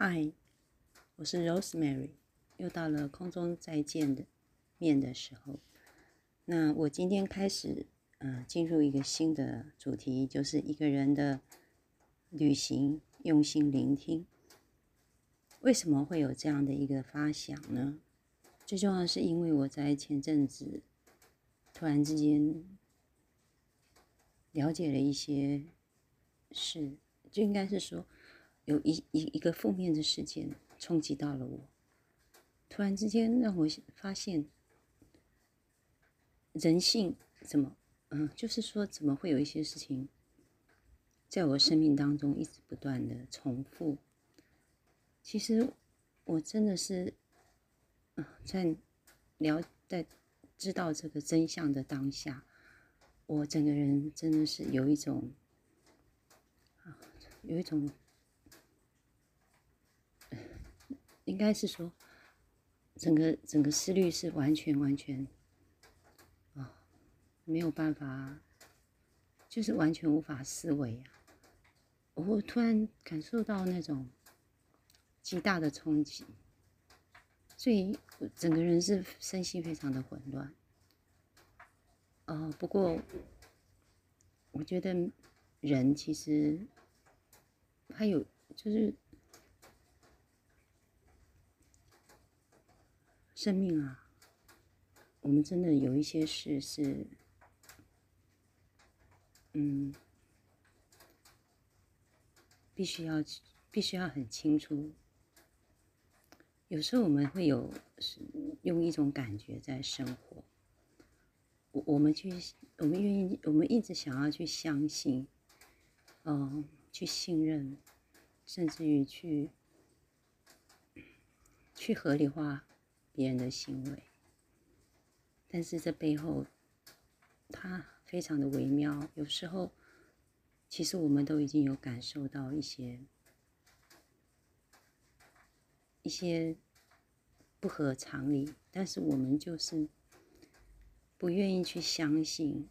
嗨，我是 Rosemary，又到了空中再见的面的时候。那我今天开始，呃，进入一个新的主题，就是一个人的旅行，用心聆听。为什么会有这样的一个发想呢？最重要是因为我在前阵子突然之间了解了一些事，就应该是说。有一一一个负面的事件冲击到了我，突然之间让我发现，人性怎么，嗯，就是说怎么会有一些事情，在我生命当中一直不断的重复。其实我真的是，嗯在了在知道这个真相的当下，我整个人真的是有一种，啊，有一种。应该是说，整个整个思虑是完全完全，啊，没有办法，就是完全无法思维啊！我突然感受到那种极大的冲击，所以整个人是身心非常的混乱。啊，不过我觉得人其实还有就是。生命啊，我们真的有一些事是，嗯，必须要必须要很清楚。有时候我们会有用一种感觉在生活，我我们去我们愿意我们一直想要去相信，嗯，去信任，甚至于去去合理化。别人的行为，但是这背后，它非常的微妙。有时候，其实我们都已经有感受到一些一些不合常理，但是我们就是不愿意去相信，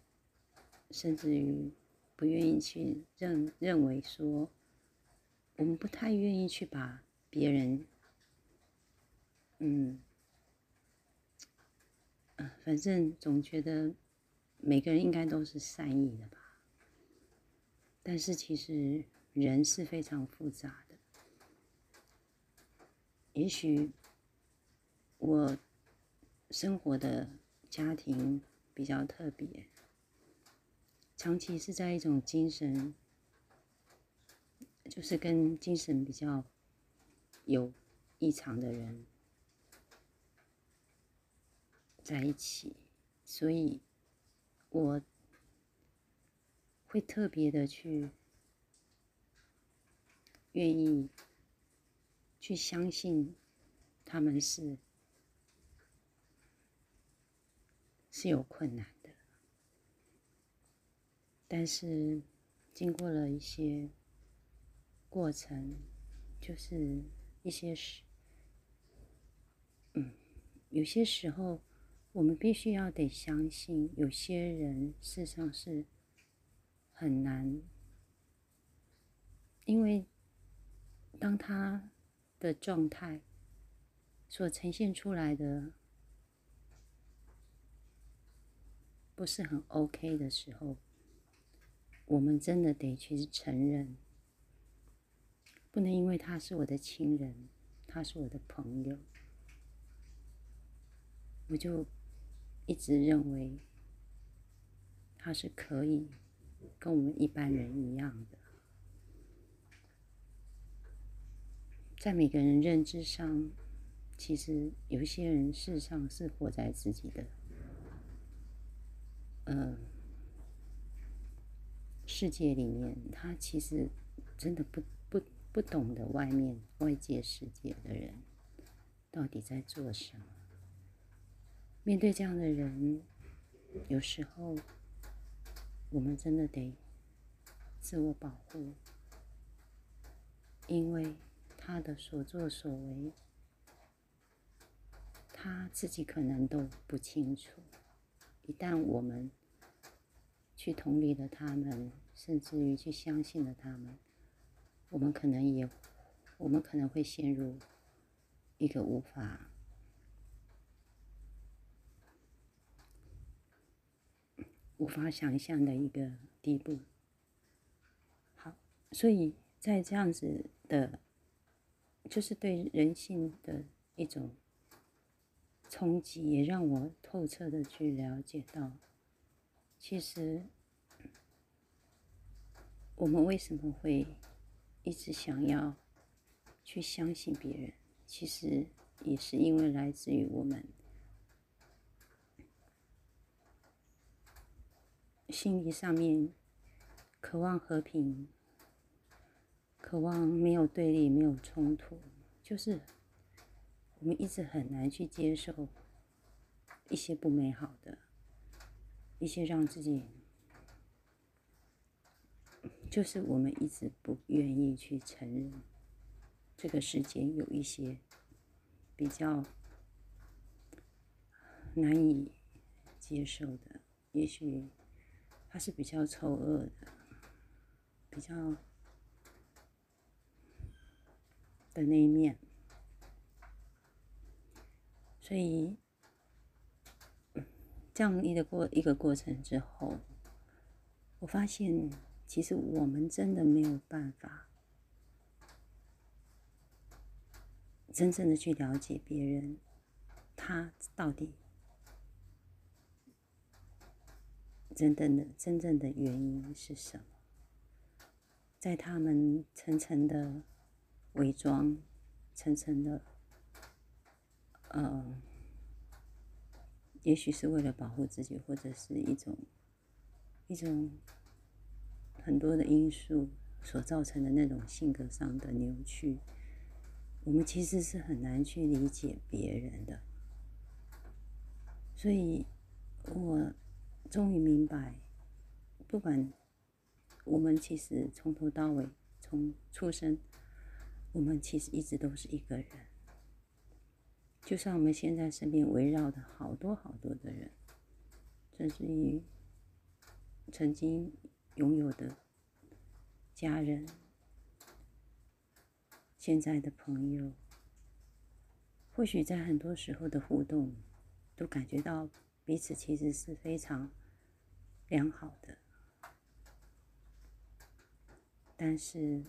甚至于不愿意去认认为说，我们不太愿意去把别人，嗯。反正总觉得每个人应该都是善意的吧，但是其实人是非常复杂的。也许我生活的家庭比较特别，长期是在一种精神，就是跟精神比较有异常的人。在一起，所以我会特别的去愿意去相信他们是是有困难的，但是经过了一些过程，就是一些事，嗯，有些时候。我们必须要得相信，有些人事实上是很难，因为当他的状态所呈现出来的不是很 OK 的时候，我们真的得去承认，不能因为他是我的亲人，他是我的朋友，我就。一直认为他是可以跟我们一般人一样的，在每个人认知上，其实有一些人事实上是活在自己的呃世界里面，他其实真的不不不懂得外面外界世界的人到底在做什么。面对这样的人，有时候我们真的得自我保护，因为他的所作所为，他自己可能都不清楚。一旦我们去同理了他们，甚至于去相信了他们，我们可能也我们可能会陷入一个无法无法想象的一个地步。好，所以在这样子的，就是对人性的一种冲击，也让我透彻的去了解到，其实我们为什么会一直想要去相信别人，其实也是因为来自于我们。心理上面渴望和平，渴望没有对立、没有冲突，就是我们一直很难去接受一些不美好的，一些让自己，就是我们一直不愿意去承认这个世界有一些比较难以接受的，也许。它是比较丑恶的，比较的那一面，所以这样一个过一个过程之后，我发现其实我们真的没有办法真正的去了解别人，他到底。真正的真正的原因是什么？在他们层层的伪装、层层的，呃，也许是为了保护自己，或者是一种一种很多的因素所造成的那种性格上的扭曲，我们其实是很难去理解别人的。所以，我。终于明白，不管我们其实从头到尾，从出生，我们其实一直都是一个人。就像我们现在身边围绕的好多好多的人，甚至于曾经拥有的家人、现在的朋友，或许在很多时候的互动，都感觉到。彼此其实是非常良好的，但是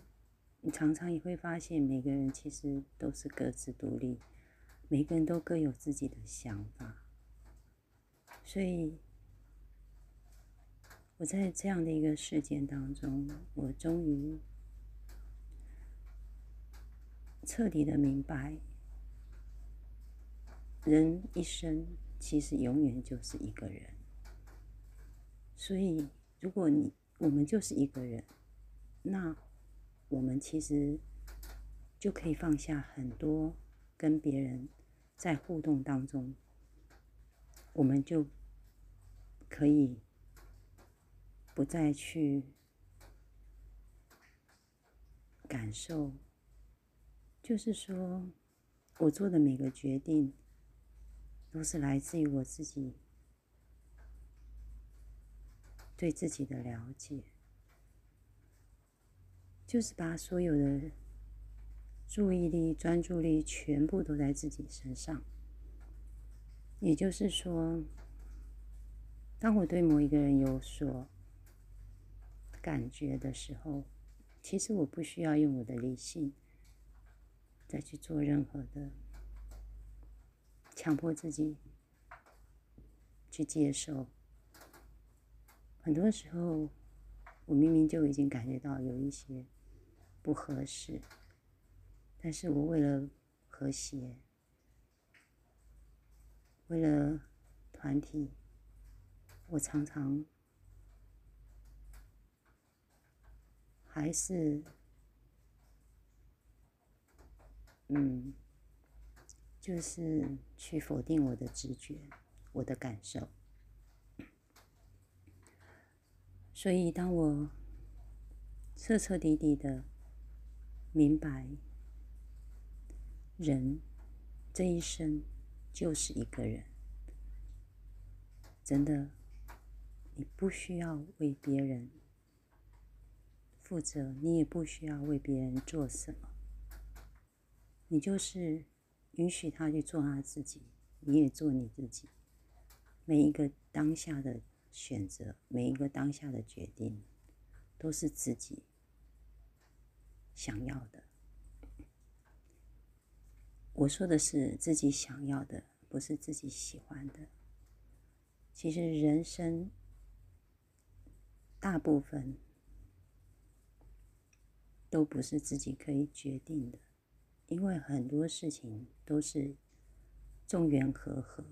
你常常也会发现，每个人其实都是各自独立，每个人都各有自己的想法。所以，我在这样的一个事件当中，我终于彻底的明白，人一生。其实永远就是一个人，所以如果你我们就是一个人，那我们其实就可以放下很多跟别人在互动当中，我们就可以不再去感受，就是说我做的每个决定。都是来自于我自己对自己的了解，就是把所有的注意力、专注力全部都在自己身上。也就是说，当我对某一个人有所感觉的时候，其实我不需要用我的理性再去做任何的。强迫自己去接受，很多时候我明明就已经感觉到有一些不合适，但是我为了和谐，为了团体，我常常还是嗯。就是去否定我的直觉，我的感受。所以，当我彻彻底底的明白，人这一生就是一个人，真的，你不需要为别人负责，你也不需要为别人做什么。你就是允许他去做他自己，你也做你自己。每一个当下的选择，每一个当下的决定，都是自己想要的。我说的是自己想要的，不是自己喜欢的。其实人生大部分都不是自己可以决定的，因为很多事情都是众缘和合，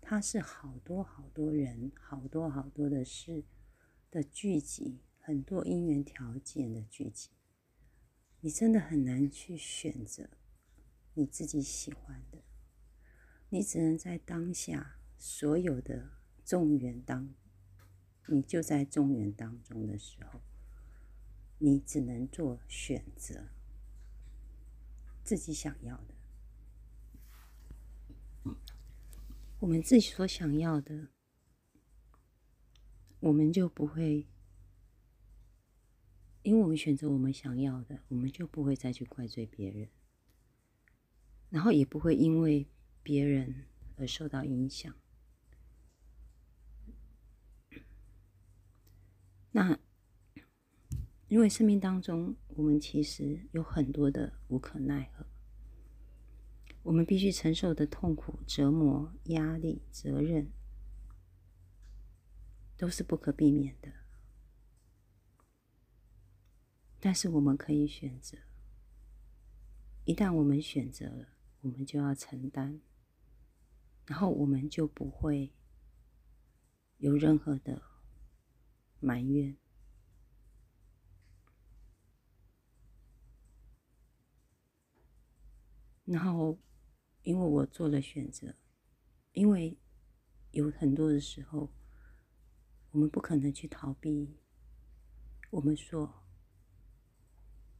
它是好多好多人、好多好多的事的聚集，很多因缘条件的聚集，你真的很难去选择。你自己喜欢的，你只能在当下所有的众缘当，你就在众缘当中的时候，你只能做选择，自己想要的。我们自己所想要的，我们就不会，因为我们选择我们想要的，我们就不会再去怪罪别人。然后也不会因为别人而受到影响。那因为生命当中，我们其实有很多的无可奈何，我们必须承受的痛苦、折磨、压力、责任，都是不可避免的。但是我们可以选择，一旦我们选择了。我们就要承担，然后我们就不会有任何的埋怨。然后，因为我做了选择，因为有很多的时候，我们不可能去逃避我们所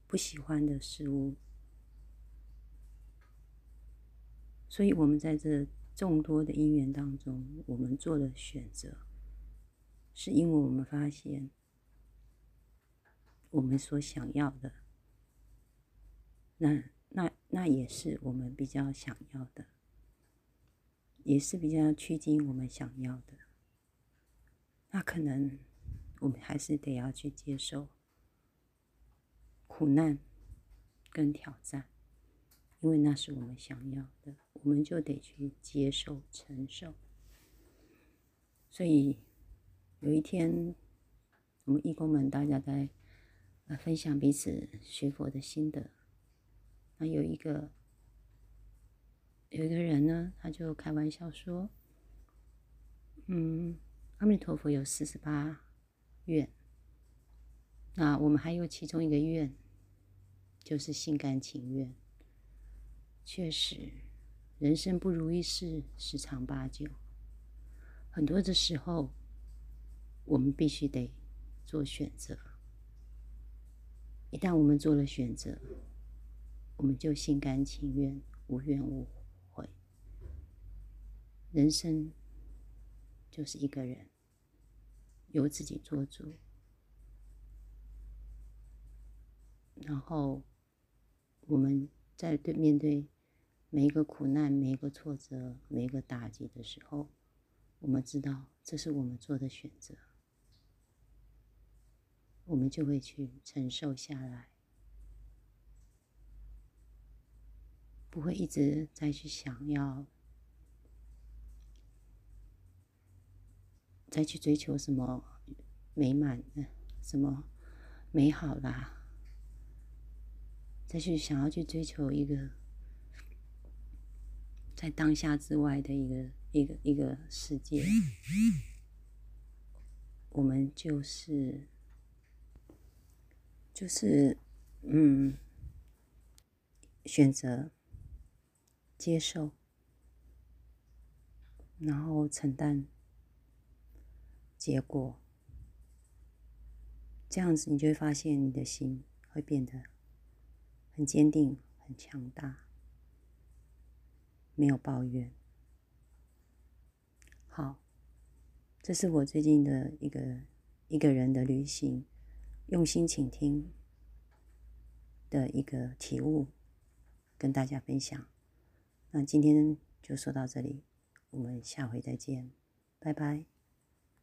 不喜欢的事物。所以，我们在这众多的因缘当中，我们做了选择，是因为我们发现，我们所想要的，那那那也是我们比较想要的，也是比较趋近我们想要的。那可能我们还是得要去接受苦难跟挑战。因为那是我们想要的，我们就得去接受、承受。所以有一天，我们义工们大家在分享彼此学佛的心得。有一个有一个人呢，他就开玩笑说：“嗯，阿弥陀佛有四十八愿，那我们还有其中一个愿，就是心甘情愿。”确实，人生不如意事十常八九。很多的时候，我们必须得做选择。一旦我们做了选择，我们就心甘情愿、无怨无悔。人生就是一个人，由自己做主，然后我们在对面对。每一个苦难，每一个挫折，每一个打击的时候，我们知道这是我们做的选择，我们就会去承受下来，不会一直再去想要，再去追求什么美满的、什么美好啦，再去想要去追求一个。在当下之外的一个一个一个世界，我们就是就是嗯，选择接受，然后承担结果，这样子你就会发现你的心会变得很坚定、很强大。没有抱怨。好，这是我最近的一个一个人的旅行，用心倾听的一个体悟跟大家分享。那今天就说到这里，我们下回再见，拜拜。